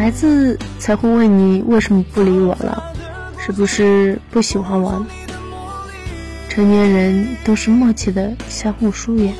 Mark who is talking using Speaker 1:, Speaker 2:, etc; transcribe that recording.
Speaker 1: 孩子才会问你为什么不理我了是不是不喜欢我？了成年人都是默契的相互疏远。